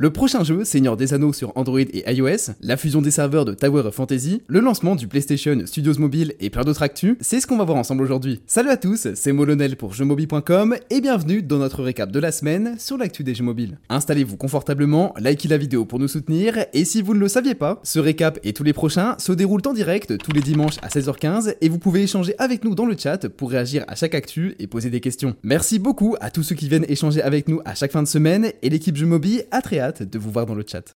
Le prochain jeu, Seigneur des Anneaux sur Android et iOS, la fusion des serveurs de Tower of Fantasy, le lancement du PlayStation Studios Mobile et plein d'autres actus, c'est ce qu'on va voir ensemble aujourd'hui. Salut à tous, c'est Molonel pour jeuxmobile.com et bienvenue dans notre récap de la semaine sur l'actu des jeux mobiles. Installez-vous confortablement, likez la vidéo pour nous soutenir et si vous ne le saviez pas, ce récap et tous les prochains se déroulent en direct tous les dimanches à 16h15 et vous pouvez échanger avec nous dans le chat pour réagir à chaque actu et poser des questions. Merci beaucoup à tous ceux qui viennent échanger avec nous à chaque fin de semaine et l'équipe Jeux Mobile a très hâte de vous voir dans le chat.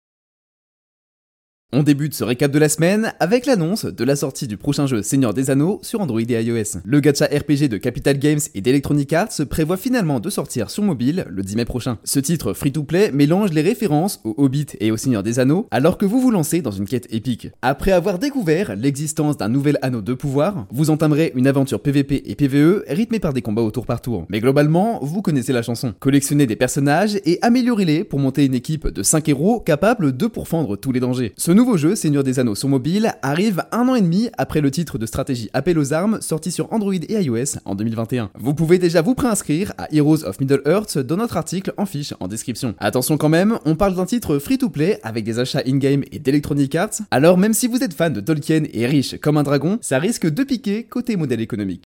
On débute ce récap de la semaine avec l'annonce de la sortie du prochain jeu Seigneur des Anneaux sur Android et iOS. Le gacha RPG de Capital Games et d'Electronic Arts prévoit finalement de sortir sur mobile le 10 mai prochain. Ce titre free-to-play mélange les références au Hobbit et au Seigneur des Anneaux alors que vous vous lancez dans une quête épique. Après avoir découvert l'existence d'un nouvel anneau de pouvoir, vous entamerez une aventure PVP et PVE rythmée par des combats au tour par tour. Mais globalement, vous connaissez la chanson. Collectionnez des personnages et améliorez-les pour monter une équipe de 5 héros capables de pourfendre tous les dangers nouveau jeu, Seigneur des Anneaux sur mobile, arrive un an et demi après le titre de stratégie Appel aux armes sorti sur Android et iOS en 2021. Vous pouvez déjà vous préinscrire à Heroes of Middle-earth dans notre article en fiche en description. Attention quand même, on parle d'un titre free-to-play avec des achats in-game et d'Electronic Arts, alors même si vous êtes fan de Tolkien et riche comme un dragon, ça risque de piquer côté modèle économique.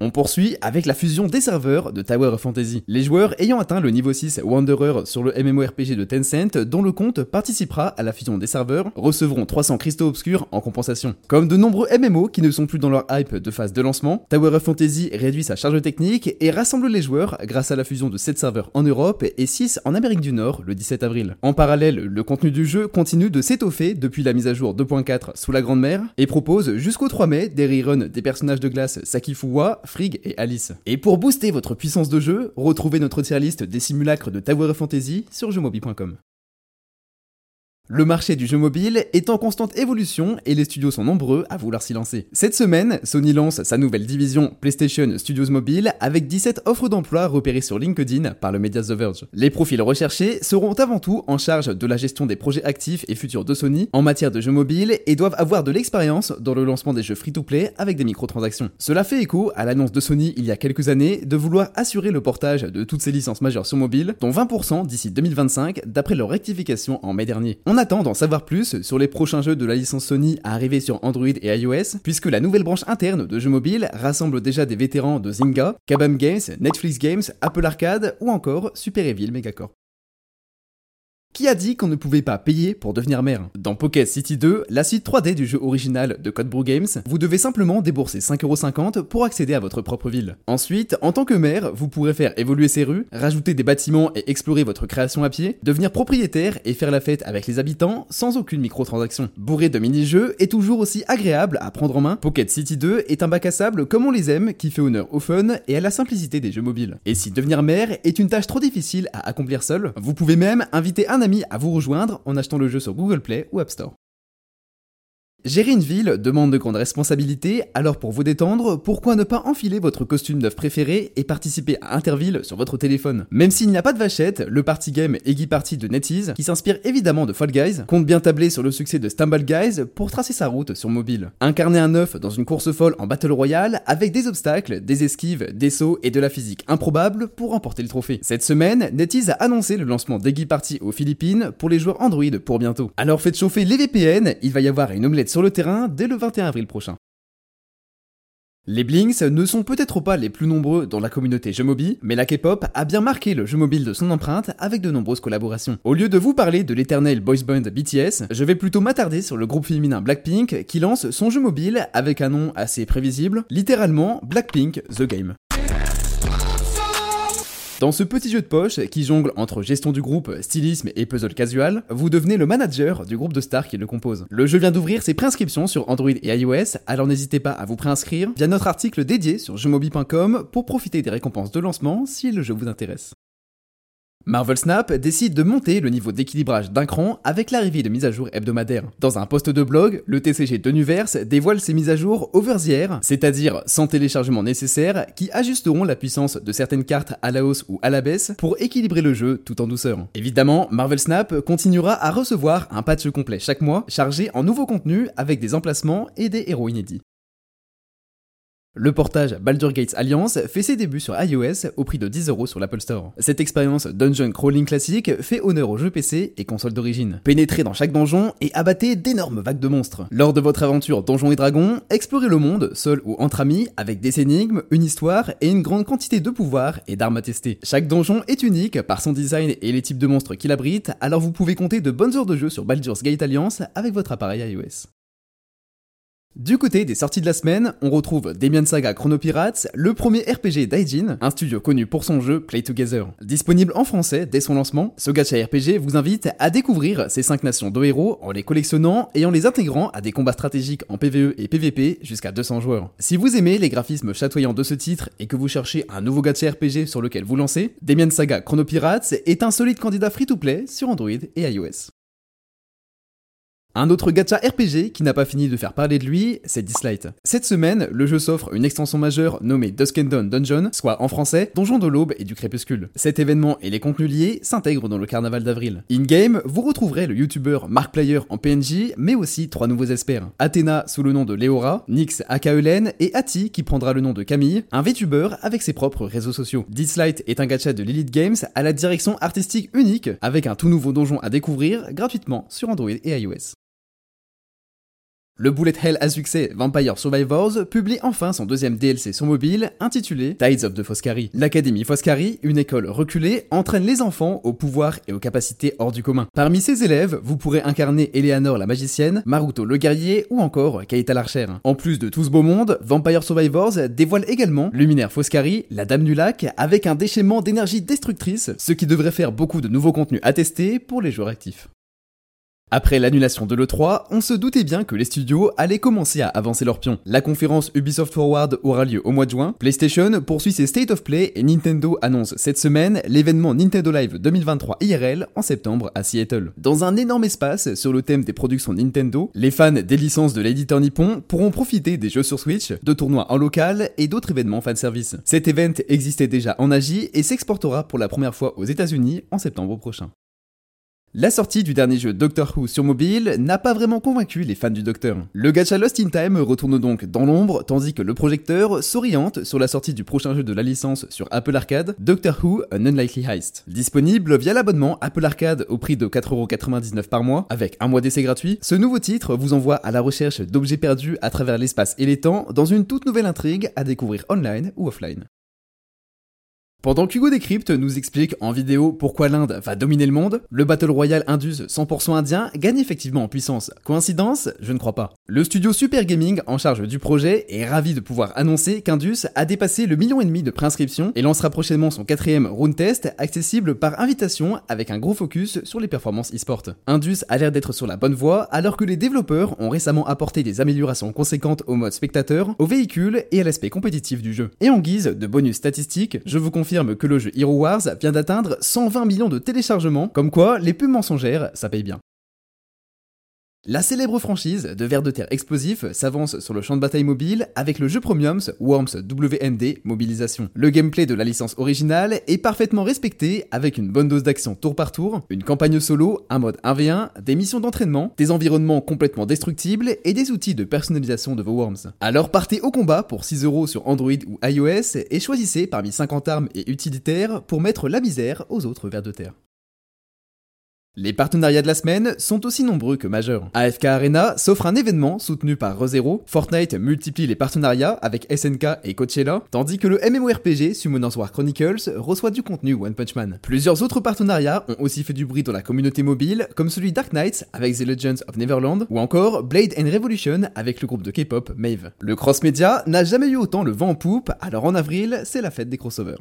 On poursuit avec la fusion des serveurs de Tower of Fantasy. Les joueurs ayant atteint le niveau 6 Wanderer sur le MMORPG de Tencent, dont le compte participera à la fusion des serveurs, recevront 300 cristaux obscurs en compensation. Comme de nombreux MMO qui ne sont plus dans leur hype de phase de lancement, Tower of Fantasy réduit sa charge technique et rassemble les joueurs grâce à la fusion de 7 serveurs en Europe et 6 en Amérique du Nord le 17 avril. En parallèle, le contenu du jeu continue de s'étoffer depuis la mise à jour 2.4 sous la Grande Mer et propose jusqu'au 3 mai des reruns des personnages de glace Sakifuwa, Frigg et Alice. Et pour booster votre puissance de jeu, retrouvez notre tier list des simulacres de Tower of Fantasy sur jeuxmobile.com. Le marché du jeu mobile est en constante évolution et les studios sont nombreux à vouloir s'y lancer. Cette semaine, Sony lance sa nouvelle division PlayStation Studios Mobile avec 17 offres d'emploi repérées sur LinkedIn par le média The Verge. Les profils recherchés seront avant tout en charge de la gestion des projets actifs et futurs de Sony en matière de jeux mobiles et doivent avoir de l'expérience dans le lancement des jeux free-to-play avec des microtransactions. Cela fait écho à l'annonce de Sony il y a quelques années de vouloir assurer le portage de toutes ses licences majeures sur mobile, dont 20% d'ici 2025 d'après leur rectification en mai dernier attend d'en savoir plus sur les prochains jeux de la licence Sony à arriver sur Android et iOS, puisque la nouvelle branche interne de jeux mobiles rassemble déjà des vétérans de Zynga, Kabam Games, Netflix Games, Apple Arcade ou encore Super Evil Megacorp. Qui a dit qu'on ne pouvait pas payer pour devenir maire Dans Pocket City 2, la suite 3D du jeu original de Code Brew Games, vous devez simplement débourser 5,50€ pour accéder à votre propre ville. Ensuite, en tant que maire, vous pourrez faire évoluer ces rues, rajouter des bâtiments et explorer votre création à pied, devenir propriétaire et faire la fête avec les habitants sans aucune microtransaction. Bourré de mini-jeux et toujours aussi agréable à prendre en main, Pocket City 2 est un bac à sable comme on les aime qui fait honneur au fun et à la simplicité des jeux mobiles. Et si devenir maire est une tâche trop difficile à accomplir seul, vous pouvez même inviter un ami à vous rejoindre en achetant le jeu sur Google Play ou App Store. Gérer une ville demande de grandes responsabilités, alors pour vous détendre, pourquoi ne pas enfiler votre costume neuf préféré et participer à Interville sur votre téléphone? Même s'il n'y a pas de vachette, le party game Eggy Party de NetEase, qui s'inspire évidemment de Fall Guys, compte bien tabler sur le succès de Stumble Guys pour tracer sa route sur mobile. Incarner un œuf dans une course folle en Battle Royale avec des obstacles, des esquives, des sauts et de la physique improbable pour remporter le trophée. Cette semaine, NetEase a annoncé le lancement d'Eggy Party aux Philippines pour les joueurs Android pour bientôt. Alors faites chauffer les VPN, il va y avoir une omelette sur le terrain dès le 21 avril prochain. Les Blinks ne sont peut-être pas les plus nombreux dans la communauté jeux mobile, mais la K-pop a bien marqué le jeu mobile de son empreinte avec de nombreuses collaborations. Au lieu de vous parler de l'éternel boys band BTS, je vais plutôt m'attarder sur le groupe féminin Blackpink qui lance son jeu mobile avec un nom assez prévisible, littéralement Blackpink The Game. Dans ce petit jeu de poche qui jongle entre gestion du groupe, stylisme et puzzle casual, vous devenez le manager du groupe de stars qui le compose. Le jeu vient d'ouvrir ses préinscriptions sur Android et iOS, alors n'hésitez pas à vous préinscrire via notre article dédié sur jeuxmobile.com pour profiter des récompenses de lancement si le jeu vous intéresse. Marvel Snap décide de monter le niveau d'équilibrage d'un cran avec l'arrivée de mises à jour hebdomadaires. Dans un post de blog, le TCG de Nuverse dévoile ses mises à jour over the air, c'est-à-dire sans téléchargement nécessaire, qui ajusteront la puissance de certaines cartes à la hausse ou à la baisse pour équilibrer le jeu tout en douceur. Évidemment, Marvel Snap continuera à recevoir un patch complet chaque mois, chargé en nouveaux contenus avec des emplacements et des héros inédits. Le portage Baldur Gates Alliance fait ses débuts sur iOS au prix de 10€ sur l'Apple Store. Cette expérience dungeon crawling classique fait honneur aux jeux PC et consoles d'origine. Pénétrez dans chaque donjon et abattez d'énormes vagues de monstres. Lors de votre aventure Donjons et Dragons, explorez le monde, seul ou entre amis, avec des énigmes, une histoire et une grande quantité de pouvoirs et d'armes à tester. Chaque donjon est unique par son design et les types de monstres qu'il abrite, alors vous pouvez compter de bonnes heures de jeu sur Baldur's Gate Alliance avec votre appareil iOS. Du côté des sorties de la semaine, on retrouve Demian Saga Chrono Pirates, le premier RPG d'Aijin, un studio connu pour son jeu Play Together. Disponible en français dès son lancement, ce gacha RPG vous invite à découvrir ces 5 nations de héros en les collectionnant et en les intégrant à des combats stratégiques en PvE et PvP jusqu'à 200 joueurs. Si vous aimez les graphismes chatoyants de ce titre et que vous cherchez un nouveau gacha RPG sur lequel vous lancer, Demian Saga Chrono Pirates est un solide candidat free-to-play sur Android et iOS. Un autre gacha RPG qui n'a pas fini de faire parler de lui, c'est Dislight. Cette semaine, le jeu s'offre une extension majeure nommée Dusk and Dawn Dungeon, soit en français Donjon de l'aube et du crépuscule. Cet événement et les contenus liés s'intègrent dans le carnaval d'avril. In-game, vous retrouverez le youtubeur Markplayer en PNJ, mais aussi trois nouveaux experts. Athéna sous le nom de Leora, Nyx aka et Ati qui prendra le nom de Camille, un VTuber avec ses propres réseaux sociaux. Dislight est un gacha de Lilith Games à la direction artistique unique, avec un tout nouveau donjon à découvrir gratuitement sur Android et iOS. Le bullet hell à succès Vampire Survivors publie enfin son deuxième DLC sur mobile intitulé Tides of the Foscari. L'Académie Foscari, une école reculée, entraîne les enfants au pouvoir et aux capacités hors du commun. Parmi ses élèves, vous pourrez incarner Eleanor la magicienne, Maruto le guerrier ou encore Keita l'archère. En plus de tout ce beau monde, Vampire Survivors dévoile également Luminaire Foscari, la Dame du Lac, avec un déchaînement d'énergie destructrice, ce qui devrait faire beaucoup de nouveaux contenus à tester pour les joueurs actifs. Après l'annulation de l'E3, on se doutait bien que les studios allaient commencer à avancer leurs pions. La conférence Ubisoft Forward aura lieu au mois de juin, PlayStation poursuit ses State of Play et Nintendo annonce cette semaine l'événement Nintendo Live 2023 IRL en septembre à Seattle. Dans un énorme espace sur le thème des productions Nintendo, les fans des licences de l'éditeur nippon pourront profiter des jeux sur Switch, de tournois en local et d'autres événements fanservice. Cet event existait déjà en Asie et s'exportera pour la première fois aux États-Unis en septembre prochain. La sortie du dernier jeu Doctor Who sur mobile n'a pas vraiment convaincu les fans du Docteur. Le gacha Lost in Time retourne donc dans l'ombre, tandis que le projecteur s'oriente sur la sortie du prochain jeu de la licence sur Apple Arcade, Doctor Who An Unlikely Heist. Disponible via l'abonnement Apple Arcade au prix de 4,99€ par mois, avec un mois d'essai gratuit, ce nouveau titre vous envoie à la recherche d'objets perdus à travers l'espace et les temps dans une toute nouvelle intrigue à découvrir online ou offline. Pendant qu'Hugo Décrypte nous explique en vidéo pourquoi l'Inde va dominer le monde, le Battle Royale Indus 100% indien gagne effectivement en puissance. Coïncidence? Je ne crois pas. Le studio Super Gaming en charge du projet est ravi de pouvoir annoncer qu'Indus a dépassé le million et demi de préinscriptions et lancera prochainement son quatrième round test accessible par invitation avec un gros focus sur les performances e-sport. Indus a l'air d'être sur la bonne voie alors que les développeurs ont récemment apporté des améliorations conséquentes au mode spectateur, au véhicule et à l'aspect compétitif du jeu. Et en guise de bonus statistiques, je vous confie que le jeu Hero Wars vient d'atteindre 120 millions de téléchargements, comme quoi les pubs mensongères, ça paye bien. La célèbre franchise de vers de terre explosif s'avance sur le champ de bataille mobile avec le jeu Premiums Worms WND Mobilisation. Le gameplay de la licence originale est parfaitement respecté avec une bonne dose d'action tour par tour, une campagne solo, un mode 1v1, des missions d'entraînement, des environnements complètement destructibles et des outils de personnalisation de vos Worms. Alors partez au combat pour 6€ sur Android ou iOS et choisissez parmi 50 armes et utilitaires pour mettre la misère aux autres vers de terre. Les partenariats de la semaine sont aussi nombreux que majeurs. AFK Arena s'offre un événement soutenu par ReZero, Fortnite multiplie les partenariats avec SNK et Coachella, tandis que le MMORPG Summoners War Chronicles reçoit du contenu One Punch Man. Plusieurs autres partenariats ont aussi fait du bruit dans la communauté mobile, comme celui Dark Knights avec The Legends of Neverland, ou encore Blade and Revolution avec le groupe de K-pop Mave. Le cross-média n'a jamais eu autant le vent en poupe, alors en avril, c'est la fête des crossovers.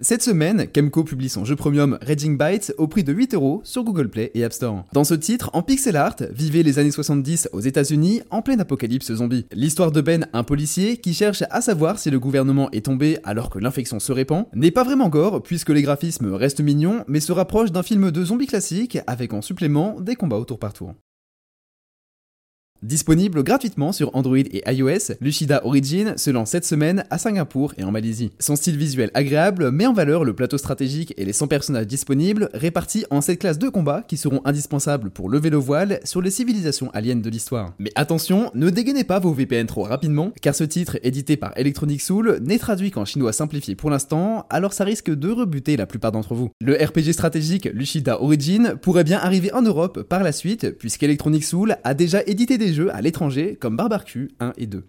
Cette semaine, Kemco publie son jeu premium Raging Bytes au prix de 8€ sur Google Play et App Store. Dans ce titre, en pixel art, vivez les années 70 aux États-Unis en pleine apocalypse zombie. L'histoire de Ben, un policier qui cherche à savoir si le gouvernement est tombé alors que l'infection se répand, n'est pas vraiment gore puisque les graphismes restent mignons mais se rapprochent d'un film de zombies classique avec en supplément des combats au tour par tour. Disponible gratuitement sur Android et iOS, Lushida Origin se lance cette semaine à Singapour et en Malaisie. Son style visuel agréable met en valeur le plateau stratégique et les 100 personnages disponibles répartis en 7 classes de combat qui seront indispensables pour lever le voile sur les civilisations aliens de l'histoire. Mais attention, ne dégainez pas vos VPN trop rapidement, car ce titre édité par Electronic Soul n'est traduit qu'en chinois simplifié pour l'instant, alors ça risque de rebuter la plupart d'entre vous. Le RPG stratégique Lushida Origin pourrait bien arriver en Europe par la suite, puisqu'Electronic Soul a déjà édité des jeux à l'étranger comme Barbarcu 1 et 2.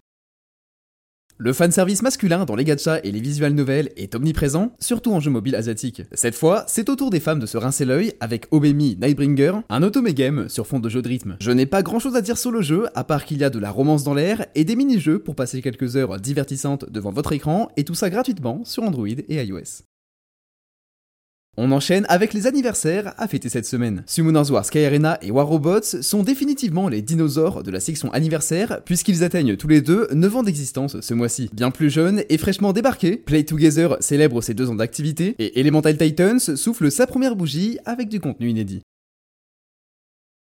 Le fanservice masculin dans les gachas et les visual novels est omniprésent, surtout en jeux mobiles asiatiques. Cette fois, c'est au tour des femmes de se rincer l'œil avec Obemi Nightbringer, un otome game sur fond de jeu de rythme. Je n'ai pas grand chose à dire sur le jeu, à part qu'il y a de la romance dans l'air et des mini-jeux pour passer quelques heures divertissantes devant votre écran, et tout ça gratuitement sur Android et iOS. On enchaîne avec les anniversaires à fêter cette semaine. Summoners War Sky Arena et War Robots sont définitivement les dinosaures de la section anniversaire puisqu'ils atteignent tous les deux 9 ans d'existence ce mois-ci. Bien plus jeunes et fraîchement débarqués, Play Together célèbre ses deux ans d'activité et Elemental Titans souffle sa première bougie avec du contenu inédit.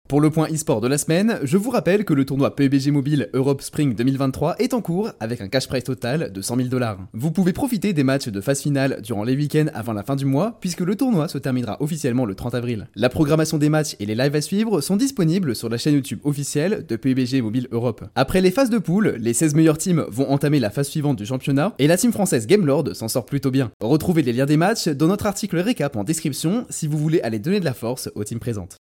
Pour le point e-sport de la semaine, je vous rappelle que le tournoi PUBG Mobile Europe Spring 2023 est en cours avec un cash prize total de 100 000 dollars. Vous pouvez profiter des matchs de phase finale durant les week-ends avant la fin du mois puisque le tournoi se terminera officiellement le 30 avril. La programmation des matchs et les lives à suivre sont disponibles sur la chaîne YouTube officielle de PUBG Mobile Europe. Après les phases de poule, les 16 meilleures teams vont entamer la phase suivante du championnat et la team française Gamelord s'en sort plutôt bien. Retrouvez les liens des matchs dans notre article récap en description si vous voulez aller donner de la force aux teams présentes.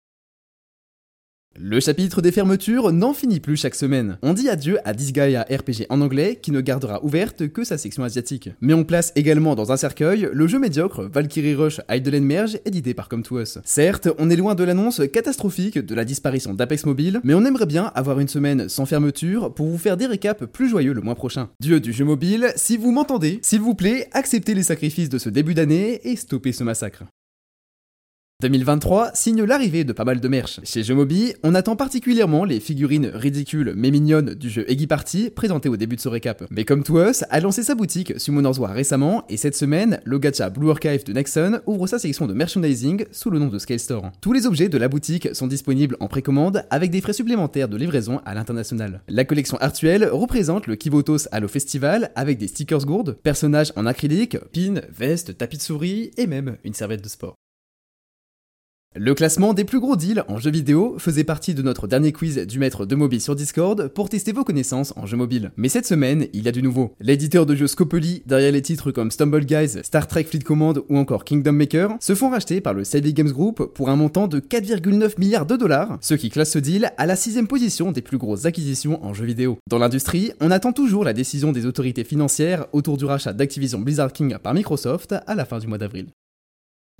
Le chapitre des fermetures n'en finit plus chaque semaine. On dit adieu à Disgaea RPG en anglais qui ne gardera ouverte que sa section asiatique. Mais on place également dans un cercueil le jeu médiocre Valkyrie Rush Idle Merge édité par Come To Us. Certes, on est loin de l'annonce catastrophique de la disparition d'Apex Mobile, mais on aimerait bien avoir une semaine sans fermeture pour vous faire des récaps plus joyeux le mois prochain. Dieu du jeu mobile, si vous m'entendez, s'il vous plaît, acceptez les sacrifices de ce début d'année et stoppez ce massacre. 2023 signe l'arrivée de pas mal de merch. Chez Jeumobi, on attend particulièrement les figurines ridicules mais mignonnes du jeu Eggy Party présentées au début de ce récap. Mais comme To Us a lancé sa boutique Summoners War récemment et cette semaine, le gacha Blue Archive de Nexon ouvre sa section de merchandising sous le nom de Scale Store. Tous les objets de la boutique sont disponibles en précommande avec des frais supplémentaires de livraison à l'international. La collection actuelle représente le Kivotos Halo Festival avec des stickers gourdes, personnages en acrylique, pins, vestes, tapis de souris et même une serviette de sport. Le classement des plus gros deals en jeux vidéo faisait partie de notre dernier quiz du maître de mobile sur Discord pour tester vos connaissances en jeux mobile. Mais cette semaine, il y a du nouveau. L'éditeur de jeux Scopely, derrière les titres comme Stumble Guys, Star Trek Fleet Command ou encore Kingdom Maker, se font racheter par le Savvy Games Group pour un montant de 4,9 milliards de dollars, ce qui classe ce deal à la sixième position des plus grosses acquisitions en jeux vidéo. Dans l'industrie, on attend toujours la décision des autorités financières autour du rachat d'Activision Blizzard King par Microsoft à la fin du mois d'avril.